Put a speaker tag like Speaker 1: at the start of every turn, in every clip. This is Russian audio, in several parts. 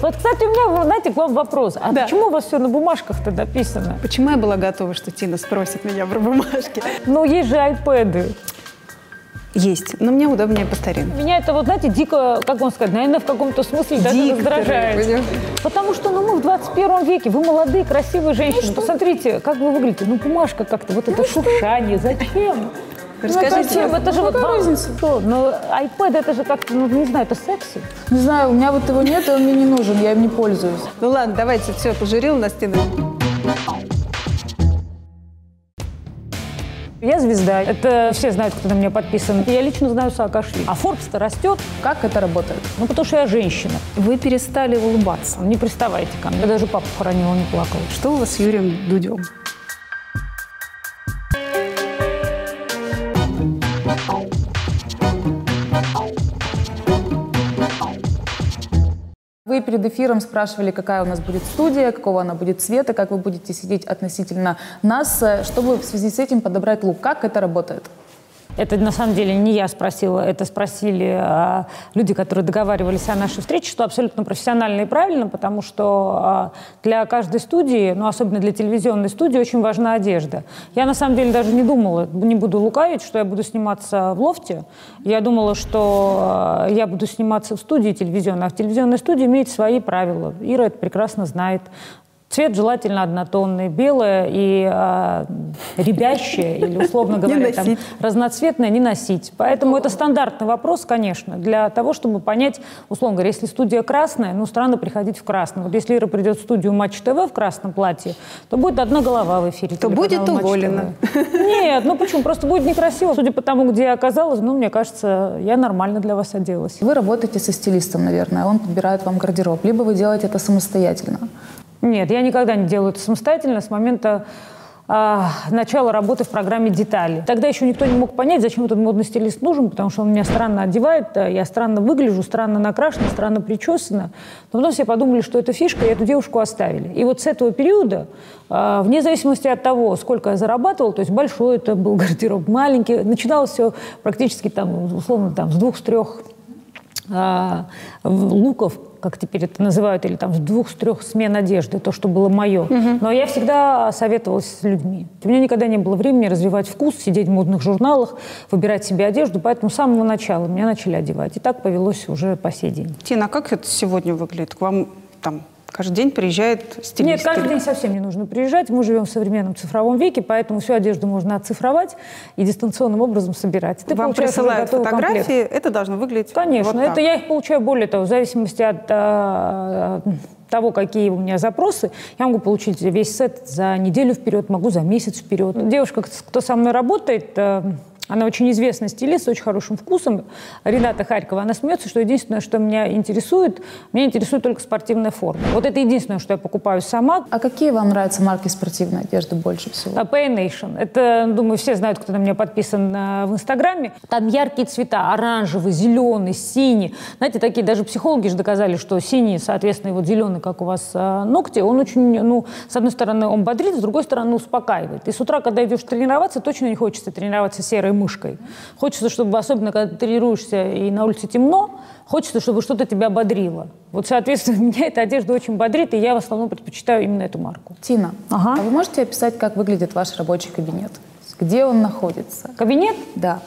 Speaker 1: Вот, кстати, у меня, знаете, к вам вопрос. А
Speaker 2: Да.
Speaker 1: почему у вас все на бумажках-то написано?
Speaker 2: Почему я была готова, что Тина спросит меня про бумажки?
Speaker 1: Ну, есть же айпэды.
Speaker 2: Есть, но мне удобнее по старинке.
Speaker 1: Меня это, вот, знаете, дико, как вам сказать, наверное, в каком-то смысле даже
Speaker 2: Дико,
Speaker 1: раздражает.
Speaker 2: понимаешь?
Speaker 1: Потому что, ну, мы в 21 веке, вы молодые, красивые женщины. Посмотрите, как вы выглядите. Ну, бумажка как-то, вот это шуршание. Зачем?
Speaker 2: Расскажите.
Speaker 1: Ну, зачем? Это же вот
Speaker 3: какая
Speaker 1: вам-
Speaker 3: разница?
Speaker 1: Что? Ну, iPad это же как-то, ну, не знаю, это секси.
Speaker 3: Не знаю, у меня вот его нет, и он мне не нужен, я им не пользуюсь.
Speaker 2: Ну ладно, давайте, все, пожурил нас Тина.
Speaker 1: Я звезда. Это все знают, кто на меня подписан. Я лично знаю Саакашвили. А Forbes-то растет.
Speaker 3: Как это работает?
Speaker 1: Ну, потому что я женщина.
Speaker 2: Вы перестали улыбаться.
Speaker 1: Не приставайте ко мне. Я даже папу хоронила, не плакала.
Speaker 2: Что у вас с Юрием Дудем?
Speaker 3: Перед эфиром спрашивали, какая у нас будет студия, какого она будет цвета, как вы будете сидеть относительно нас, э, чтобы в связи с этим подобрать лук. Как это работает?
Speaker 1: Это на самом деле не я спросила, это спросили а, люди, которые договаривались о нашей встрече, что абсолютно профессионально и правильно, потому что а, для каждой студии, ну особенно для телевизионной студии, очень важна одежда. Я на самом деле даже не думала, не буду лукавить, что я буду сниматься в лофте. Я думала, что а, я буду сниматься в студии телевизионной, а в телевизионной студии имеет свои правила. Ира это прекрасно знает. Цвет желательно однотонный, белое и а, рябящее, или, условно говоря, там, разноцветное не носить. Поэтому это стандартный вопрос, конечно, для того, чтобы понять, условно говоря, если студия красная, ну, странно приходить в красном. Вот если Ира придет в студию Матч ТВ в красном платье, то будет одна голова в эфире.
Speaker 2: То будет
Speaker 1: «Матч
Speaker 2: уволена.
Speaker 1: ТВ». Нет, ну почему? Просто будет некрасиво. Судя по тому, где я оказалась, ну, мне кажется, я нормально для вас оделась.
Speaker 3: Вы работаете со стилистом, наверное, он подбирает вам гардероб, либо вы делаете это самостоятельно.
Speaker 1: Нет, я никогда не делаю это самостоятельно с момента а, начала работы в программе «Детали». Тогда еще никто не мог понять, зачем этот модный стилист нужен, потому что он меня странно одевает, а я странно выгляжу, странно накрашена, странно причесана. Но потом все подумали, что это фишка, и эту девушку оставили. И вот с этого периода, а, вне зависимости от того, сколько я зарабатывала, то есть большой это был гардероб, маленький, начиналось все практически там, условно, там, с двух, с трех в- луков, как теперь это называют, или там с двух, с трех смен одежды, то, что было мое. Но я всегда советовалась с людьми. У меня никогда не было времени развивать вкус, сидеть в модных журналах, выбирать себе одежду, поэтому с самого начала меня начали одевать. И так повелось уже по сей день.
Speaker 2: Тина, а как это сегодня выглядит? К вам там каждый день приезжает стилист?
Speaker 1: Нет, каждый день совсем не нужно приезжать. Мы живем в современном цифровом веке, поэтому всю одежду можно оцифровать и дистанционным образом собирать. Ты
Speaker 2: Вам присылают
Speaker 1: готовый комплект.
Speaker 2: фотографии, это должно выглядеть
Speaker 1: Конечно,
Speaker 2: вот так.
Speaker 1: это я их получаю более того, в зависимости от а, того, какие у меня запросы, я могу получить весь сет за неделю вперед, могу за месяц вперед. Девушка, кто со мной работает, э, она очень известный стилист, с очень хорошим вкусом. Рената Харькова, она смеется, что единственное, что меня интересует, меня интересует только спортивная форма. Вот это единственное, что я покупаю сама.
Speaker 3: А какие вам нравятся марки спортивной одежды больше всего?
Speaker 1: А, Pay Nation. Это, думаю, все знают, кто на меня подписан а, в Инстаграме. Там яркие цвета, оранжевый, зеленый, синий. Знаете, такие даже психологи же доказали, что синий, соответственно, вот зеленый, как у вас а, ногти, он очень, ну, с одной стороны, он бодрит, с другой стороны, успокаивает. И с утра, когда идешь тренироваться, точно не хочется тренироваться серой мышкой. Хочется, чтобы, особенно когда ты тренируешься и на улице темно, хочется, чтобы что-то тебя бодрило. Вот, соответственно, меня эта одежда очень бодрит, и я в основном предпочитаю именно эту марку.
Speaker 3: Тина,
Speaker 1: Ага.
Speaker 3: а вы можете описать, как выглядит ваш рабочий кабинет? Где он находится?
Speaker 1: Кабинет
Speaker 3: Да.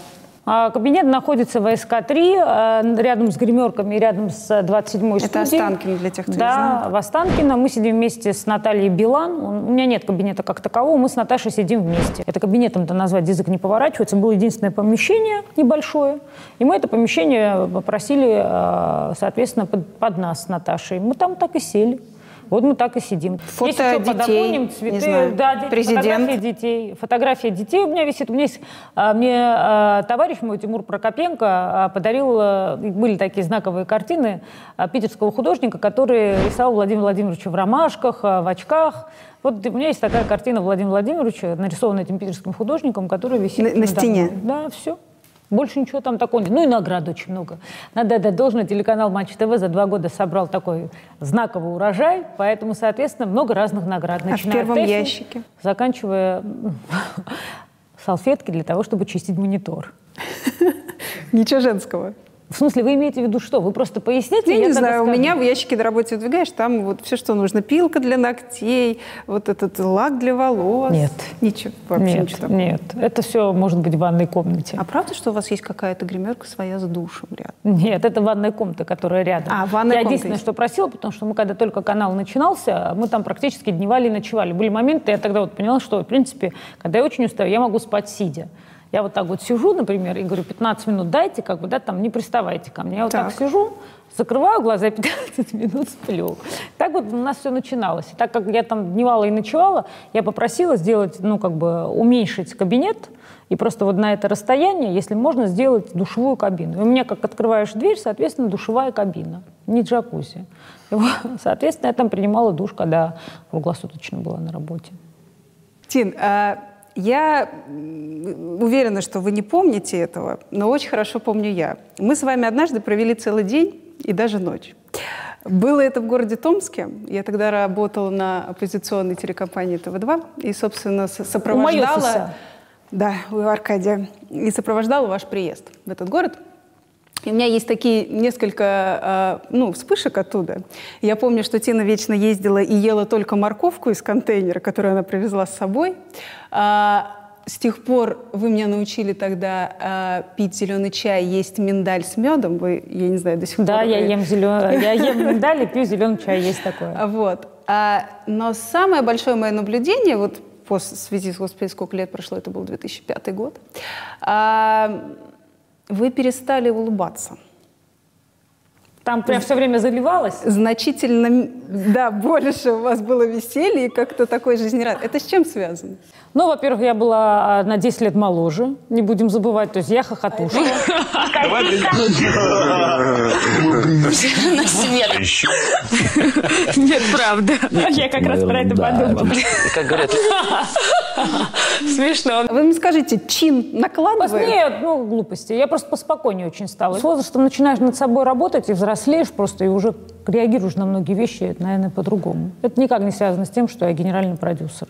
Speaker 1: А, Кабинет находится в СК-3, э, рядом с гримерками, рядом с 27-й
Speaker 2: Это
Speaker 1: студией.
Speaker 2: Останкино для тех, кто не
Speaker 1: Да,
Speaker 2: знает.
Speaker 1: в Останкино. Мы сидим вместе с Натальей Билан. У меня нет кабинета как такового, мы с Наташей сидим вместе. Это кабинетом-то назвать язык не поворачивается. Было единственное помещение небольшое. И мы это помещение попросили, э, соответственно, под, под нас с Наташей. Мы там так и сели. Вот мы так и сидим.
Speaker 2: Фото
Speaker 1: Есть еще
Speaker 2: детей,
Speaker 1: подоконник,
Speaker 2: не
Speaker 1: цветы.
Speaker 2: знаю,
Speaker 1: да, дети,
Speaker 2: президент.
Speaker 1: фотографии детей. Фотография детей у меня висит. У меня есть, а, мне а, товарищ мой, Тимур Прокопенко, а, подарил, были такие знаковые картины питерского художника, который рисовал Владимира Владимировича в ромашках, в очках. Вот у меня есть такая картина Владимира Владимировича, нарисованная этим питерским художником, которая висит.
Speaker 2: На- на стене?
Speaker 1: Да, все. Больше ничего там такого нет. Ну и наград очень много. Надо отдать должное, телеканал Матч ТВ за два года собрал такой знаковый урожай, поэтому, соответственно, много разных наград.
Speaker 2: А в
Speaker 1: начиная от
Speaker 2: первом
Speaker 1: Тэфи,
Speaker 2: ящике?
Speaker 1: Заканчивая салфетки для того, чтобы чистить монитор.
Speaker 2: Ничего женского.
Speaker 1: В смысле, вы имеете в виду что? Вы просто поясните?
Speaker 2: Я, я не
Speaker 1: скажу.
Speaker 2: знаю, у меня в ящике на работе выдвигаешь, там вот все, что нужно. Пилка для ногтей, вот этот лак для волос.
Speaker 1: Нет.
Speaker 2: Ничего, вообще
Speaker 1: нет,
Speaker 2: ничего такого.
Speaker 1: Нет, это все может быть в ванной комнате.
Speaker 2: А правда, что у вас есть какая-то гримерка своя с душем рядом?
Speaker 1: Нет, это ванная комната, которая рядом.
Speaker 2: А, ванная
Speaker 1: Я
Speaker 2: комната
Speaker 1: единственное,
Speaker 2: есть.
Speaker 1: что просила, потому что мы, когда только канал начинался, мы там практически дневали и ночевали. Были моменты, я тогда вот поняла, что, в принципе, когда я очень устаю, я могу спать сидя. Я вот так вот сижу, например, и говорю, 15 минут дайте, как бы, да, там, не приставайте ко мне. Я вот так,
Speaker 2: Так.
Speaker 1: сижу, закрываю глаза, и 15 минут сплю. Так вот у нас все начиналось. И так как я там дневала и ночевала, я попросила сделать, ну, как бы, уменьшить кабинет, и просто вот на это расстояние, если можно, сделать душевую кабину. И у меня, как открываешь дверь, соответственно, душевая кабина, не джакузи. И соответственно, я там принимала душ, когда круглосуточно была на работе.
Speaker 2: Тин, а, я уверена, что вы не помните этого, но очень хорошо помню я. Мы с вами однажды провели целый день и даже ночь. Было это в городе Томске. Я тогда работала на оппозиционной телекомпании ТВ-2 и, собственно, сопровождала...
Speaker 1: Майосиса.
Speaker 2: Да, у Аркадия. И сопровождала ваш приезд в этот город. И у меня есть такие несколько э, ну, вспышек оттуда. Я помню, что Тина вечно ездила и ела только морковку из контейнера, которую она привезла с собой. А, с тех пор вы меня научили тогда а, пить зеленый чай, есть миндаль с медом. Вы, я не знаю, до сих
Speaker 1: Да,
Speaker 2: пор...
Speaker 1: я
Speaker 2: вы-
Speaker 1: ем, зелен... я ем миндаль и пью зеленый чай, есть такое.
Speaker 2: а, Вот. А, но самое большое мое наблюдение, вот с- связи с, господи, сколько лет прошло, это был 2005 год, а, вы перестали улыбаться.
Speaker 1: Там прям все время заливалось.
Speaker 2: Значительно, да, больше у вас было веселья и как-то такой жизнерад. Это с чем связано?
Speaker 1: Ну, во-первых, я была а, на 10 лет моложе, не будем забывать, то есть я хохотушка. Нет, правда. Я как раз про это подумала.
Speaker 4: Как говорят,
Speaker 1: Смешно.
Speaker 2: Вы мне скажите, чин накладывает?
Speaker 1: Нет, ну, глупости. Я просто поспокойнее очень стала. С возрастом начинаешь над собой работать и взрослеешь просто, и уже реагируешь на многие вещи, наверное, по-другому. Это никак не связано с тем, что я генеральный продюсер.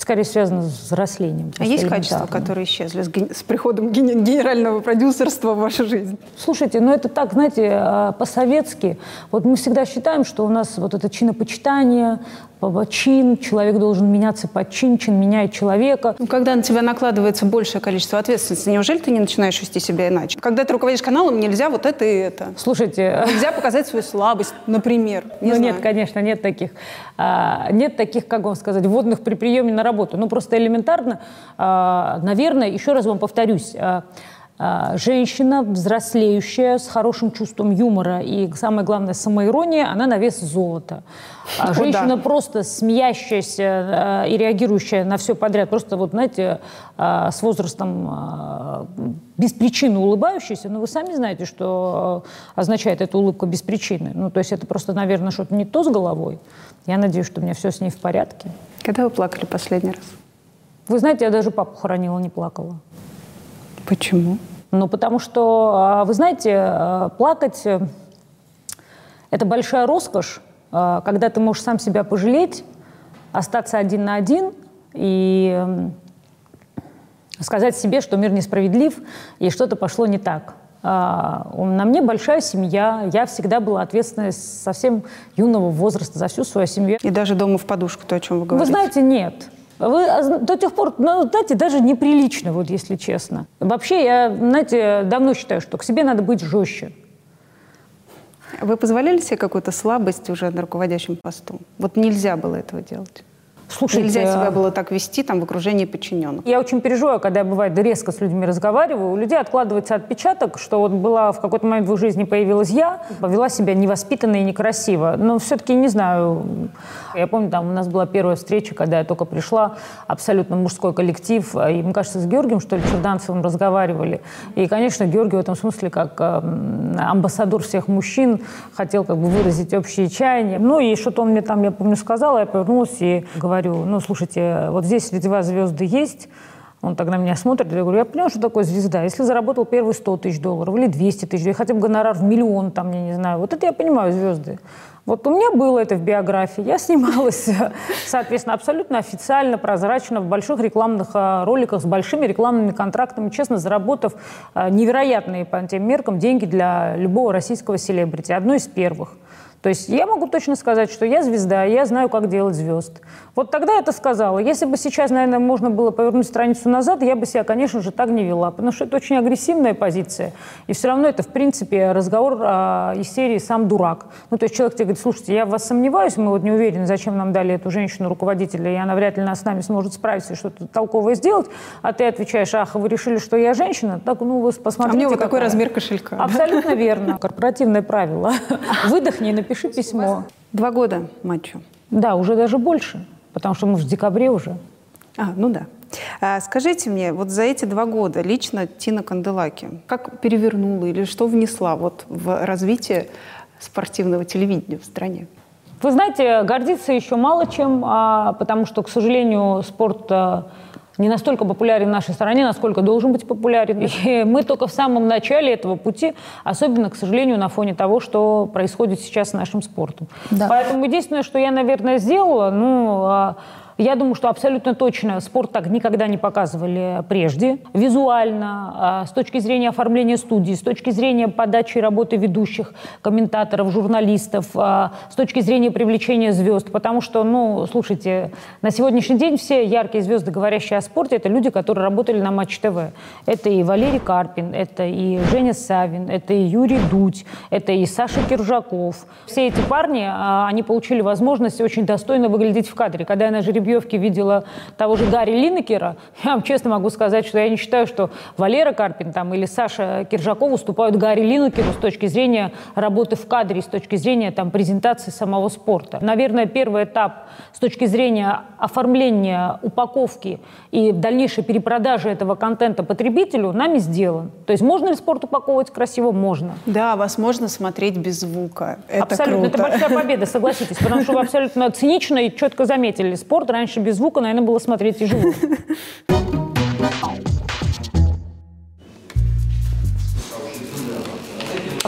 Speaker 1: Скорее связано с взрослением.
Speaker 2: А есть качества, которые исчезли с, ген- с приходом ген- генерального продюсерства в вашу жизнь?
Speaker 1: Слушайте, ну это так, знаете, а, по-советски. Вот мы всегда считаем, что у нас вот это чинопочитание, по- чин, человек должен меняться под чин, чин меняет человека.
Speaker 2: Ну, когда на тебя накладывается большее количество ответственности, неужели ты не начинаешь вести себя иначе? Когда ты руководишь каналом, нельзя вот это и это.
Speaker 1: Слушайте,
Speaker 2: Нельзя показать свою слабость, например. Не
Speaker 1: ну
Speaker 2: знаю.
Speaker 1: нет, конечно, нет таких, а, нет таких, как вам сказать, вводных при приеме на работу. Ну просто элементарно, а, наверное, еще раз вам повторюсь, а, женщина взрослеющая, с хорошим чувством юмора и, самое главное, самоирония, она на вес золота. А женщина
Speaker 2: да.
Speaker 1: просто смеящаяся а, и реагирующая на все подряд, просто вот, знаете, а, с возрастом а, без причины улыбающаяся, но вы сами знаете, что а, означает эта улыбка без причины. Ну, то есть это просто, наверное, что-то не то с головой. Я надеюсь, что у меня все с ней в порядке.
Speaker 2: Когда вы плакали последний раз?
Speaker 1: Вы знаете, я даже папу хоронила, не плакала.
Speaker 2: Почему?
Speaker 1: Ну, потому что, а, вы знаете, а, плакать э, – это большая роскошь, а, когда ты можешь сам себя пожалеть, остаться один на один и сказать себе, что мир несправедлив и что-то пошло не так. На мне большая семья, я всегда была ответственной с совсем юного возраста за всю свою семью.
Speaker 2: И даже дома в подушку, то, о чем вы
Speaker 1: Вы
Speaker 2: говорите.
Speaker 1: знаете, нет. Вы а, до тех пор, ну, знаете, даже неприлично, вот если честно. Вообще, я, знаете, давно считаю, что к себе надо быть жестче.
Speaker 2: Вы позволяли себе какую-то слабость уже на руководящем посту? Вот нельзя было этого делать.
Speaker 1: Слушайте,
Speaker 2: нельзя себя
Speaker 1: а,
Speaker 2: было так вести там в окружении подчиненных.
Speaker 1: Я очень переживаю, когда я, бывает, резко с людьми разговариваю. У людей откладывается отпечаток, что вот была в какой-то момент в их жизни появилась я, повела себя невоспитанно и некрасиво. Но все-таки не знаю. Я помню, там у нас была первая встреча, когда я только пришла, абсолютно мужской коллектив. И мы, кажется, с Георгием, что ли, Черданцевым разговаривали. И, конечно, Георгий в этом смысле, как эм, амбассадор всех мужчин, хотел как бы выразить общие чаяния. Ну и что-то он мне там, я помню, сказал, я повернулась и говорю, ну, слушайте, вот здесь среди вас звезды есть, Он тогда меня смотрит, я говорю, я понял, что такое звезда. Если заработал первые 100 тысяч долларов или 200 тысяч, или хотя бы гонорар в миллион, там, я не знаю, вот это я понимаю звезды. Вот у меня было это в биографии. Я снималась, соответственно, абсолютно официально, прозрачно в больших рекламных а, роликах с большими рекламными контрактами, честно заработав а, невероятные по тем меркам деньги для любого российского селебрити. Одной из первых. То есть я могу точно сказать, что я звезда, я знаю, как делать звезд. Вот тогда я это сказала. Если бы сейчас, наверное, можно было повернуть страницу назад, я бы себя, конечно же, так не вела, потому что это очень агрессивная позиция. И все равно это, в принципе, разговор а, из серии «сам дурак». Ну, то есть человек тебе говорит, слушайте, я в вас сомневаюсь, мы вот не уверены, зачем нам дали эту женщину-руководителя, и она вряд ли нас с нами сможет справиться и что-то толковое сделать, а ты отвечаешь, ах, вы решили, что я женщина? Так, ну, вы посмотрите.
Speaker 2: А мне вот какой размер кошелька.
Speaker 1: Абсолютно верно. Корпоративное правило. Выдохни и напиши письмо.
Speaker 2: Два года матчу.
Speaker 1: Да, уже даже больше, потому что мы в декабре уже.
Speaker 2: А, ну да. А, скажите мне, вот за эти два года лично Тина Канделаки как перевернула или что внесла вот в развитие спортивного телевидения в стране?
Speaker 1: Вы знаете, гордиться еще мало чем, а, потому что, к сожалению, спорт а, не настолько популярен в нашей стране, насколько должен быть популярен. И мы только в самом начале этого пути, особенно, к сожалению, на фоне того, что происходит сейчас с нашим спортом. Да. Поэтому единственное, что я, наверное, сделала, ну, а, я думаю, что абсолютно точно спорт так никогда не показывали прежде. Визуально, а, с точки зрения оформления студии, с точки зрения подачи работы ведущих, комментаторов, журналистов, а, с точки зрения привлечения звезд. Потому что, ну, слушайте, на сегодняшний день все яркие звезды, говорящие о спорте, это люди, которые работали на Матч ТВ. Это и Валерий Карпин, это и Женя Савин, это и Юрий Дудь, это и Саша Киржаков. Все эти парни, а, они получили возможность очень достойно выглядеть в кадре. Когда я на жеребьевке жеребьевке видела того же Гарри Линнекера, я вам честно могу сказать, что я не считаю, что Валера Карпин там, или Саша Киржаков уступают Гарри Линнекеру с точки зрения работы в кадре, с точки зрения там, презентации самого спорта. Наверное, первый этап с точки зрения оформления, упаковки и дальнейшей перепродажи этого контента потребителю нами сделан. То есть можно ли спорт упаковывать красиво? Можно.
Speaker 2: Да, вас можно смотреть без звука. Это
Speaker 1: абсолютно.
Speaker 2: Круто.
Speaker 1: Это большая победа, согласитесь. Потому что вы абсолютно цинично и четко заметили. Спорт раньше без звука, наверное, было смотреть тяжело.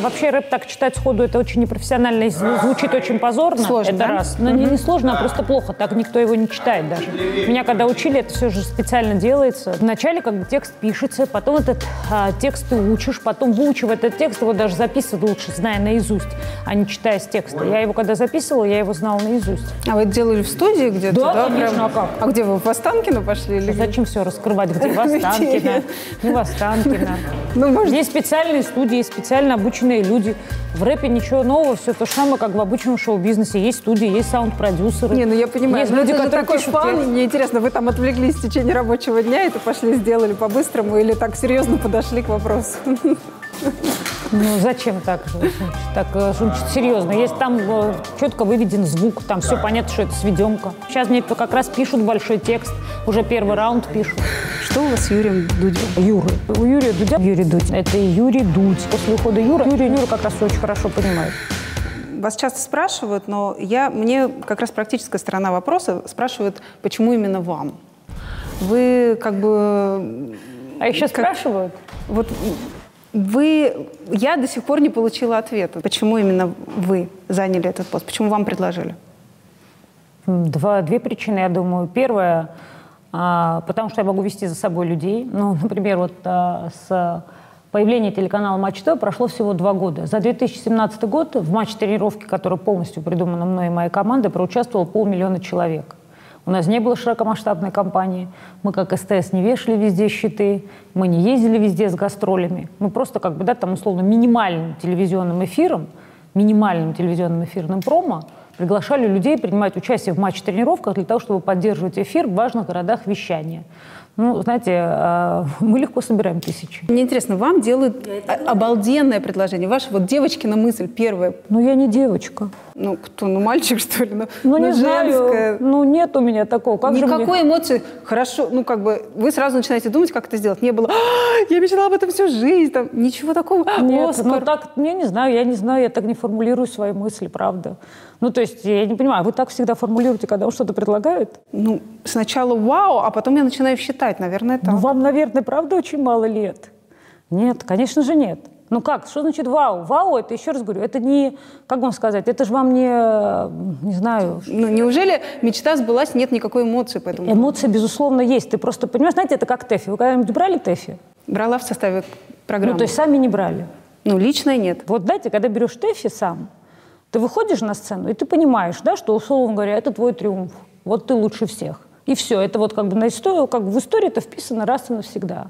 Speaker 1: вообще рэп так читать сходу, это очень непрофессионально звучит очень позорно.
Speaker 2: Сложно,
Speaker 1: это
Speaker 2: да?
Speaker 1: раз. Но не, не сложно, а просто плохо. Так никто его не читает даже. Меня когда учили, это все же специально делается. Вначале как бы текст пишется, потом этот а, текст ты учишь, потом выучив этот текст, его даже записывать лучше, зная наизусть, а не читая с текста. Я его когда записывала, я его знала наизусть.
Speaker 2: А вы это делали в студии где-то?
Speaker 1: Да, конечно, прям? а как?
Speaker 2: А где вы, в Останкино пошли? Или...
Speaker 1: Зачем все раскрывать? Где в Останкино? Не в Останкино. Ну, может... Есть специальные студии, есть специально обученные обычные люди. В рэпе ничего нового, все то же самое, как в обычном шоу-бизнесе. Есть студии, есть саунд-продюсеры.
Speaker 2: Не, ну я понимаю.
Speaker 1: Есть люди,
Speaker 2: это
Speaker 1: которые
Speaker 2: такой пишут фан, мне интересно, вы там отвлеклись в течение рабочего дня, это пошли, сделали по-быстрому или так серьезно подошли к вопросу?
Speaker 1: Ну, зачем так? Так, э, серьезно. Есть там э, четко выведен звук, там все понятно, что это сведемка. Сейчас мне как раз пишут большой текст, уже первый раунд пишут.
Speaker 2: Что у вас с Юрием Дудем?
Speaker 1: Юры. У Юрия Дудя Юрий Дудь. Это Юрий Дудь. После ухода Юры, Юрий Юра как раз очень хорошо понимает.
Speaker 2: Вас часто спрашивают, но я, мне как раз практическая сторона вопроса спрашивают, почему именно вам? Вы как бы...
Speaker 1: А сейчас как, спрашивают?
Speaker 2: Вот вы, я до сих пор не получила ответа, почему именно вы заняли этот пост, почему вам предложили?
Speaker 1: Два, две причины, я думаю. Первая, потому что я могу вести за собой людей. Ну, например, вот а, с появления телеканала Матч ТВ прошло всего два года. За 2017 год в матч-тренировке, которая полностью придумана мной и моей командой, проучаствовало полмиллиона человек. У нас не было широкомасштабной кампании. Мы, как СТС, не вешали везде щиты, мы не ездили везде с гастролями. Мы просто, как бы, да, там, условно, минимальным телевизионным эфиром, минимальным телевизионным эфирным промо приглашали людей принимать участие в матч-тренировках для того, чтобы поддерживать эфир в важных городах вещания. Ну, знаете, а, мы легко собираем тысячи.
Speaker 2: Мне интересно, вам делают обалденное предложение. Ваша вот девочкина мысль первая.
Speaker 1: Ну, я не девочка.
Speaker 2: Ну, кто? Ну, мальчик, что ли? Ну,
Speaker 1: ну, не женская. знаю. Ну, нет у меня такого. Как
Speaker 2: Никакой мне... эмоции. Хорошо, ну, как бы, вы сразу начинаете думать, как это сделать. Не было, а, я мечтала об этом всю жизнь, там, ничего такого.
Speaker 1: Нет, Оскар. ну, так, я не знаю, я не знаю, я так не формулирую свои мысли, правда. Ну, то есть, я не понимаю, вы так всегда формулируете, когда вам что-то предлагают?
Speaker 2: Ну, сначала вау, а потом я начинаю считать читать, наверное, так.
Speaker 1: Ну, вам, наверное, правда очень мало лет. Нет, конечно же нет. Ну как, что значит вау? Вау, это, еще раз говорю, это не, как вам сказать, это же вам не, не знаю...
Speaker 2: Ну, неужели мечта сбылась, нет никакой эмоции по этому?
Speaker 1: Эмоции, безусловно, есть. Ты просто понимаешь, знаете, это как ТЭФИ. Вы когда-нибудь брали ТЭФИ?
Speaker 2: Брала в составе программы.
Speaker 1: Ну, то есть сами не брали?
Speaker 2: Ну, лично нет.
Speaker 1: Вот дайте, когда берешь ТЭФИ сам, ты выходишь на сцену, и ты понимаешь, да, что, условно говоря, это твой триумф. Вот ты лучше всех. И все. Это вот как бы на историю, как бы в истории это вписано раз и навсегда.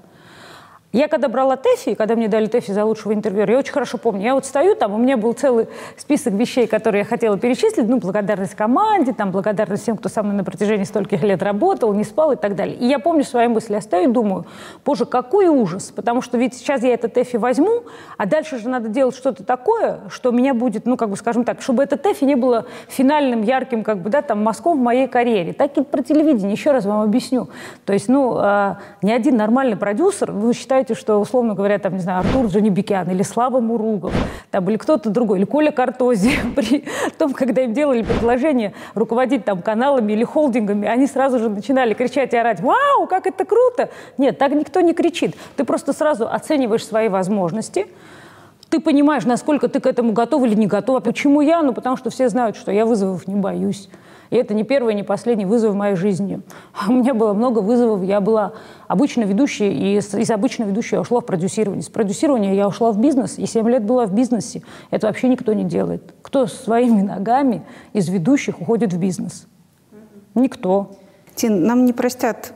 Speaker 1: Я когда брала ТЭФИ, когда мне дали ТЭФИ за лучшего интервьюера, я очень хорошо помню. Я вот стою там, у меня был целый список вещей, которые я хотела перечислить. Ну, благодарность команде, там, благодарность всем, кто со мной на протяжении стольких лет работал, не спал и так далее. И я помню свои мысли. Я стою и думаю, боже, какой ужас. Потому что ведь сейчас я это ТЭФИ возьму, а дальше же надо делать что-то такое, что меня будет, ну, как бы, скажем так, чтобы это ТЭФИ не было финальным, ярким, как бы, да, там, мазком в моей карьере. Так и про телевидение, еще раз вам объясню. То есть, ну, э, ни один нормальный продюсер, вы считаете, считаете, что, условно говоря, там, не знаю, Артур Джанибекян или Слава Муругов, там, или кто-то другой, или Коля Картози, при том, когда им делали предложение руководить там каналами или холдингами, они сразу же начинали кричать и орать, вау, как это круто! Нет, так никто не кричит. Ты просто сразу оцениваешь свои возможности, ты понимаешь, насколько ты к этому готов или не готов. А почему я? Ну, потому что все знают, что я вызовов не боюсь. И это не первый, не последний вызов в моей жизни. У меня было много вызовов. Я была обычно ведущей, и из обычной ведущей я ушла в продюсирование. С продюсирования я ушла в бизнес, и 7 лет была в бизнесе. Это вообще никто не делает. Кто своими ногами из ведущих уходит в бизнес? Никто.
Speaker 2: Тин, нам не простят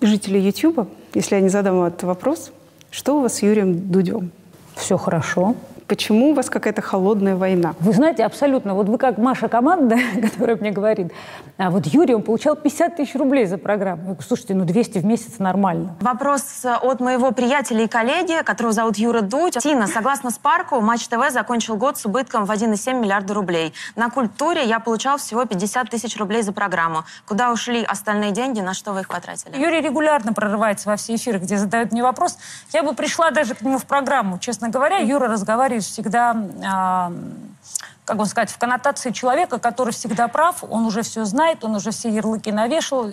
Speaker 2: жители Ютуба, если я не задам этот вопрос. Что у вас с Юрием Дудем?
Speaker 1: Все хорошо.
Speaker 2: Почему у вас какая-то холодная война?
Speaker 1: Вы знаете, абсолютно. Вот вы как Маша команда, которая мне говорит, а вот Юрий, он получал 50 тысяч рублей за программу. Я говорю, слушайте, ну 200 в месяц нормально.
Speaker 4: Вопрос от моего приятеля и коллеги, которого зовут Юра Дудь. Тина, согласно Спарку, Матч ТВ закончил год с убытком в 1,7 миллиарда рублей. На культуре я получал всего 50 тысяч рублей за программу. Куда ушли остальные деньги, на что вы их потратили?
Speaker 1: Юрий регулярно прорывается во все эфиры, где задают мне вопрос. Я бы пришла даже к нему в программу. Честно говоря, Юра разговаривает есть всегда, э, как бы сказать, в коннотации человека, который всегда прав, он уже все знает, он уже все ярлыки навешал.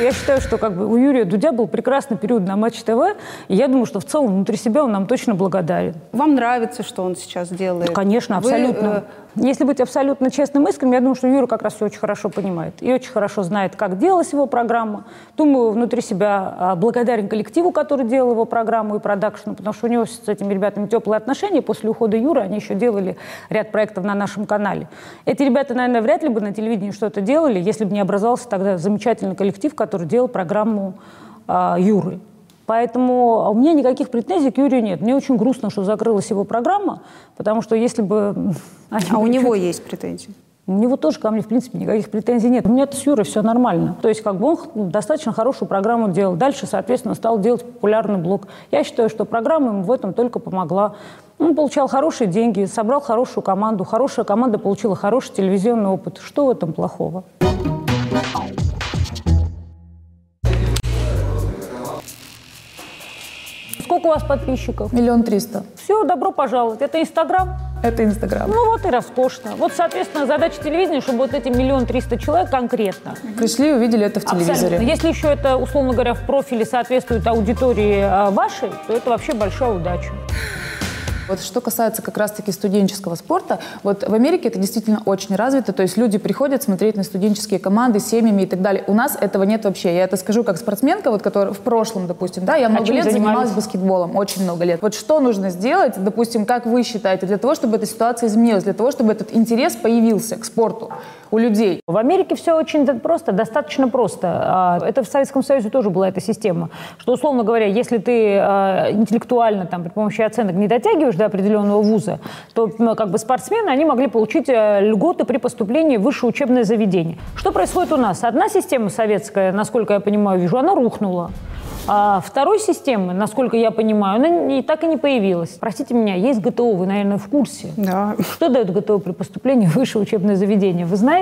Speaker 1: Я считаю, что как бы у Юрия Дудя был прекрасный период на Матч ТВ, и я думаю, что в целом внутри себя он нам точно благодарен.
Speaker 2: Вам нравится, что он сейчас делает?
Speaker 1: Конечно, абсолютно. Вы, э, если быть абсолютно честным искренним, я думаю, что Юра как раз все очень хорошо понимает. И очень хорошо знает, как делалась его программа. Думаю, внутри себя а, благодарен коллективу, который делал его программу и продакшну, потому что у него с этими ребятами теплые отношения. После ухода Юры они еще делали ряд проектов на нашем канале. Эти ребята, наверное, вряд ли бы на телевидении что-то делали, если бы не образовался тогда замечательный коллектив, который делал программу э, Юры. Поэтому у меня никаких претензий к Юрию нет. Мне очень грустно, что закрылась его программа, потому что если бы...
Speaker 2: А у него есть претензии?
Speaker 1: У него тоже ко мне, в принципе, никаких претензий нет. У меня с Юрой все нормально. То есть, как бы он достаточно хорошую программу делал. Дальше, соответственно, стал делать популярный блог. Я считаю, что программа ему в этом только помогла. Он получал хорошие деньги, собрал хорошую команду. Хорошая команда получила хороший телевизионный опыт. Что в этом плохого? У вас подписчиков?
Speaker 3: Миллион триста.
Speaker 1: Все, добро пожаловать. Это Инстаграм?
Speaker 3: Это Инстаграм.
Speaker 1: Ну вот и роскошно. Вот, соответственно, задача телевидения, чтобы вот эти миллион триста человек конкретно.
Speaker 3: Пришли и увидели это в телевизоре. Абсолютно.
Speaker 1: Если еще это, условно говоря, в профиле соответствует аудитории а, вашей, то это вообще большая удача.
Speaker 3: Вот что касается как раз-таки студенческого спорта, вот в Америке это действительно очень развито, то есть люди приходят смотреть на студенческие команды, семьями и так далее. У нас этого нет вообще. Я это скажу как спортсменка, вот, которая в прошлом, допустим, да, я много а лет занималась баскетболом, очень много лет. Вот что нужно сделать, допустим, как вы считаете, для того, чтобы эта ситуация изменилась, для того, чтобы этот интерес появился к спорту? У людей.
Speaker 1: В Америке все очень просто, достаточно просто. А, это в Советском Союзе тоже была эта система, что, условно говоря, если ты а, интеллектуально там, при помощи оценок не дотягиваешь до определенного вуза, то как бы спортсмены, они могли получить э, льготы при поступлении в высшее учебное заведение. Что происходит у нас? Одна система советская, насколько я понимаю, вижу, она рухнула. А второй системы, насколько я понимаю, она и так и не появилась. Простите меня, есть ГТО, вы, наверное, в курсе.
Speaker 2: Да.
Speaker 1: Что дает ГТО при поступлении в высшее учебное заведение? Вы знаете?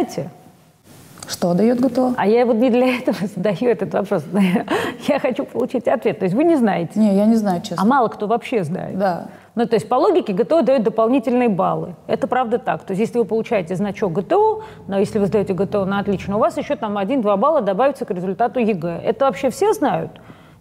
Speaker 3: Что дает ГТО?
Speaker 1: А я вот не для этого задаю этот вопрос. Я хочу получить ответ. То есть вы не знаете?
Speaker 3: Не, я не знаю, честно.
Speaker 1: А мало кто вообще знает.
Speaker 3: Да.
Speaker 1: Ну, то есть по логике ГТО дает дополнительные баллы. Это правда так. То есть если вы получаете значок ГТО, но если вы сдаете ГТО на отлично, у вас еще там 1-2 балла добавится к результату ЕГЭ. Это вообще все знают?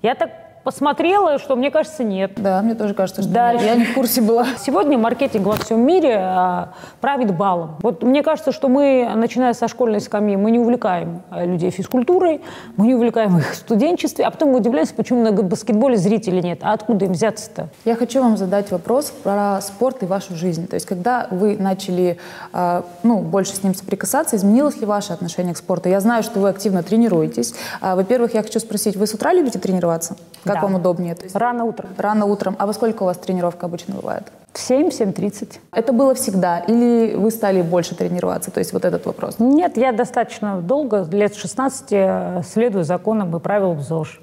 Speaker 1: Я так посмотрела, что мне кажется, нет.
Speaker 3: Да, мне тоже кажется, что
Speaker 1: Дальше.
Speaker 3: нет. Я не в курсе была.
Speaker 1: Сегодня маркетинг во всем мире а, правит балом. Вот мне кажется, что мы, начиная со школьной скамьи, мы не увлекаем а, людей физкультурой, мы не увлекаем их в студенчестве, а потом мы удивляемся, почему на баскетболе зрителей нет. А откуда им взяться-то?
Speaker 3: Я хочу вам задать вопрос про спорт и вашу жизнь. То есть, когда вы начали а, ну, больше с ним соприкасаться, изменилось ли ваше отношение к спорту? Я знаю, что вы активно тренируетесь. А, Во-первых, я хочу спросить, вы с утра любите тренироваться? Как
Speaker 1: Да.
Speaker 3: вам удобнее? То есть,
Speaker 1: Рано утром.
Speaker 3: рано утром. А во сколько у вас тренировка обычно бывает?
Speaker 1: В 7-7.30.
Speaker 3: Это было всегда? Или вы стали больше тренироваться? То есть вот этот вопрос.
Speaker 1: Нет, я достаточно долго, лет с 16, э, следую законам и правилам ЗОЖ.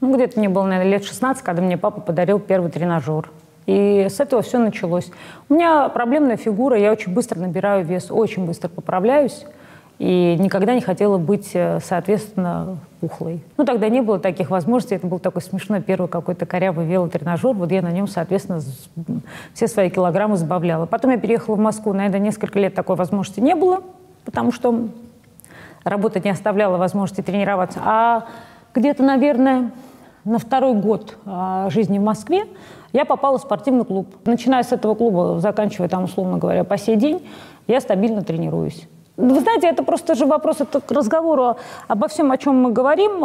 Speaker 1: Ну, где-то мне было, наверное, лет 16, когда мне папа подарил первый тренажер. И с этого все началось. У меня проблемная фигура, я очень быстро набираю вес, очень быстро поправляюсь. И никогда не хотела быть, э, соответственно, пухлой. Ну, тогда не было таких возможностей. Это был такой смешной первый какой-то корявый велотренажер. Вот я на нем, соответственно, все свои килограммы сбавляла. Потом я переехала в Москву. Наверное, несколько лет такой возможности не было, потому что работа не оставляла возможности тренироваться. А где-то, наверное, на второй год а, жизни в Москве я попала в спортивный клуб. Начиная с этого клуба, заканчивая там, условно говоря, по сей день, я стабильно тренируюсь. Вы знаете, это просто же вопрос это к разговору обо всем, о чем мы говорим.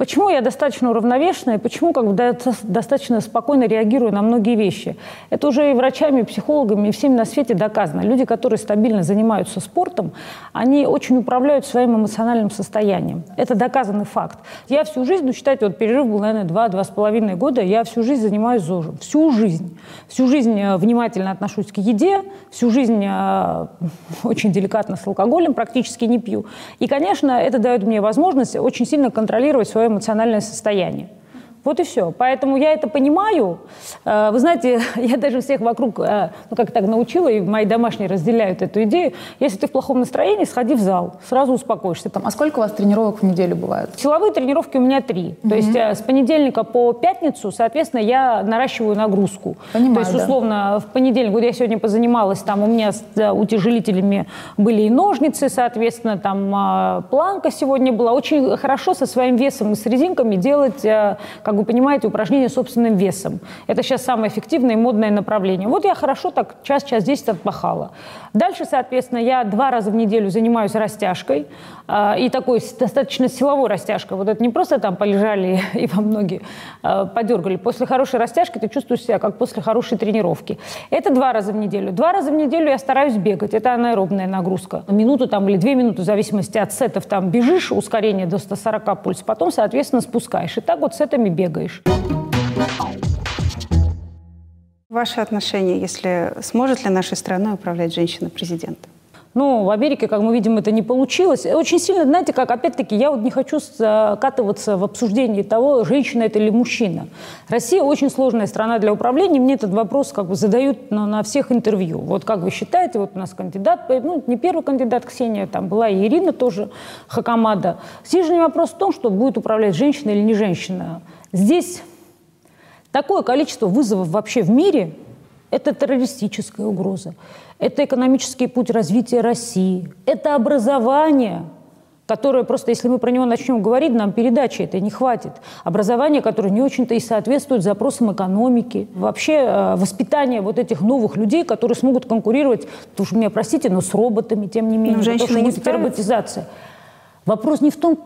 Speaker 1: Почему я достаточно уравновешенная, почему как бы до- достаточно спокойно реагирую на многие вещи? Это уже и врачами, и психологами, и всеми на свете доказано. Люди, которые стабильно занимаются спортом, они очень управляют своим эмоциональным состоянием. Это доказанный факт. Я всю жизнь, ну, считайте, вот перерыв был, наверное, два-два с половиной года, я всю жизнь занимаюсь ЗОЖем. Всю жизнь. Всю жизнь э, внимательно отношусь к еде, всю жизнь э, очень деликатно с алкоголем, практически не пью. И, конечно, это дает мне возможность очень сильно контролировать свое эмоциональное состояние. Вот и все. Поэтому я это понимаю. Э, Вы знаете, я даже всех вокруг, э, ну как так научила, и мои домашние разделяют эту идею. Если ты в плохом настроении, сходи в зал, сразу успокоишься. Там,
Speaker 3: А сколько у вас тренировок в неделю бывает?
Speaker 1: Силовые тренировки у меня три. То есть э, с понедельника по пятницу, соответственно, я наращиваю нагрузку.
Speaker 3: Понимаю,
Speaker 1: То есть,
Speaker 3: да.
Speaker 1: условно, в понедельник, вот я сегодня позанималась, там у меня с утяжелителями были и ножницы, соответственно, там а, планка сегодня была. Очень хорошо со своим весом и с резинками делать, как вы понимаете, упражнения собственным весом. Это сейчас самое эффективное и модное направление. Вот я хорошо так час, час 10 отпахала. Дальше, соответственно, я два раза в неделю занимаюсь растяжкой. а, И такой достаточно силовой растяжкой. Вот это не просто там полежали и вам ноги а, подергали. После хорошей растяжки ты чувствуешь себя как после хорошей тренировки. Это два раза в неделю. Два раза в неделю я стараюсь бегать. Это анаэробная нагрузка. Минуту там или две минуты, в зависимости от сетов, там бежишь, ускорение до 140 пульс, потом, соответственно, спускаешь. И так вот сетами бегаешь.
Speaker 2: Ваши отношения, если сможет ли нашей страной управлять женщина-президент?
Speaker 1: Ну, в Америке, как мы видим, это не получилось. Очень сильно, знаете, как, опять-таки, я вот не хочу скатываться в обсуждении того, женщина это или мужчина. Россия очень сложная страна для управления. Мне этот вопрос как бы задают на, на всех интервью. Вот как вы считаете, вот у нас кандидат, ну, не первый кандидат Ксения, там была и Ирина тоже, Хакамада. Не вопрос в том, что будет управлять женщина или не женщина. Здесь Такое количество вызовов вообще в мире – это террористическая угроза, это экономический путь развития России, это образование, которое просто, если мы про него начнем говорить, нам передачи этой не хватит. Образование, которое не очень-то и соответствует запросам экономики. Вообще э, воспитание вот этих новых людей, которые смогут конкурировать, потому что меня простите, но с роботами, тем не менее.
Speaker 2: женщины
Speaker 1: потому что
Speaker 2: не справятся.
Speaker 1: роботизация. Вопрос не в том,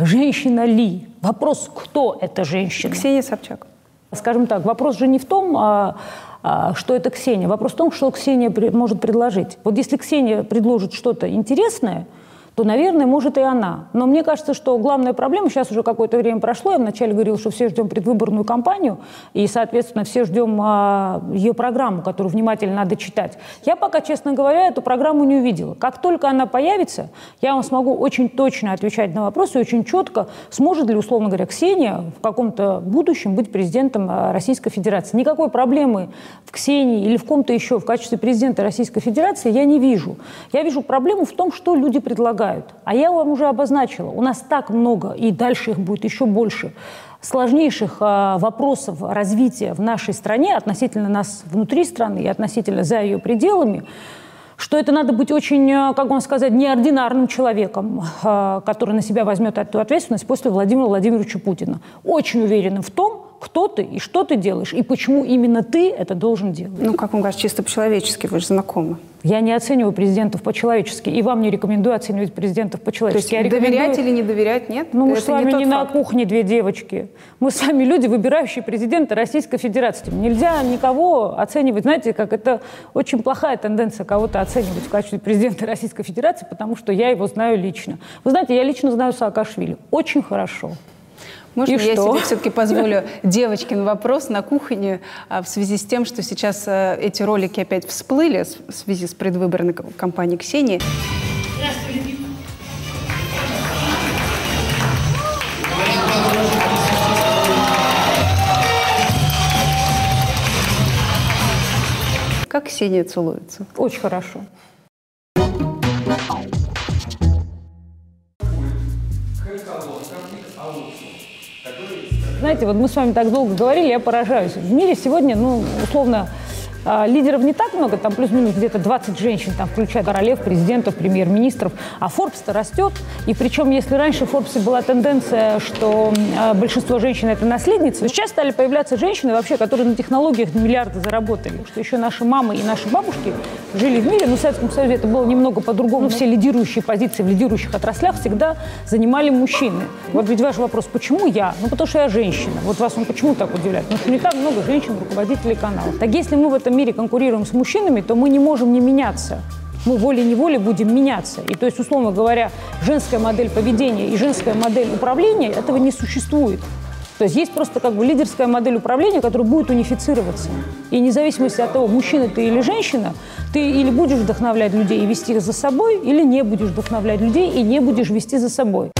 Speaker 1: женщина ли. Вопрос, кто эта женщина.
Speaker 2: Ксения Собчак.
Speaker 1: Скажем так, вопрос же не в том, а, а, что это Ксения. Вопрос в том, что Ксения при- может предложить. Вот если Ксения предложит что-то интересное, то, наверное, может и она. Но мне кажется, что главная проблема, сейчас уже какое-то время прошло, я вначале говорила, что все ждем предвыборную кампанию, и, соответственно, все ждем а, ее программу, которую внимательно надо читать. Я пока, честно говоря, эту программу не увидела. Как только она появится, я вам смогу очень точно отвечать на вопросы, очень четко, сможет ли, условно говоря, Ксения в каком-то будущем быть президентом а, Российской Федерации. Никакой проблемы в Ксении или в ком-то еще в качестве президента Российской Федерации я не вижу. Я вижу проблему в том, что люди предлагают. А я вам уже обозначила, у нас так много, и дальше их будет еще больше, сложнейших э, вопросов развития в нашей стране относительно нас внутри страны и относительно за ее пределами, что это надо быть очень, э, как вам сказать, неординарным человеком, э, который на себя возьмет эту ответственность после Владимира Владимировича Путина. Очень уверенным в том, кто ты и что ты делаешь, и почему именно ты это должен делать.
Speaker 2: Ну, как вам кажется, чисто по-человечески, вы же знакомы.
Speaker 1: Я не оцениваю президентов по-человечески, и вам не рекомендую оценивать президентов по-человечески.
Speaker 2: То есть доверять или не доверять, нет?
Speaker 1: Ну, мы это с вами не, не на кухне две девочки. Мы с вами люди, выбирающие президента Российской Федерации. Нельзя никого оценивать, знаете, как это очень плохая тенденция кого-то оценивать в качестве президента Российской Федерации, потому что я его знаю лично. Вы знаете, я лично знаю Саакашвили очень хорошо.
Speaker 2: Можно и я что? себе все-таки позволю девочкин вопрос на кухне а, в связи с тем, что сейчас а, эти ролики опять всплыли в связи с предвыборной кампанией Ксении. Здравствуйте. Как Ксения целуется?
Speaker 1: Очень хорошо. Знаете, вот мы с вами так долго говорили, я поражаюсь. В мире сегодня, ну, условно, лидеров не так много, там плюс-минус где-то 20 женщин, там, включая королев, президентов, премьер-министров, а Forbes-то растет. И причем, если раньше в Forbes была тенденция, что э, большинство женщин это наследницы, то сейчас стали появляться женщины вообще, которые на технологиях миллиарды заработали. Что еще наши мамы и наши бабушки жили в мире, но в Советском Союзе это было немного по-другому. Все лидирующие позиции в лидирующих отраслях всегда занимали мужчины. Вот ведь ваш вопрос, почему я? Ну, потому что я женщина. Вот вас он почему так удивляет? Потому что не так много женщин руководителей каналов. Так если мы в этом этом мире конкурируем с мужчинами, то мы не можем не меняться. Мы волей-неволей будем меняться. И то есть, условно говоря, женская модель поведения и женская модель управления, этого не существует. То есть есть просто как бы лидерская модель управления, которая будет унифицироваться. И независимо от того, мужчина ты или женщина, ты или будешь вдохновлять людей и вести их за собой, или не будешь вдохновлять людей и не будешь вести за собой.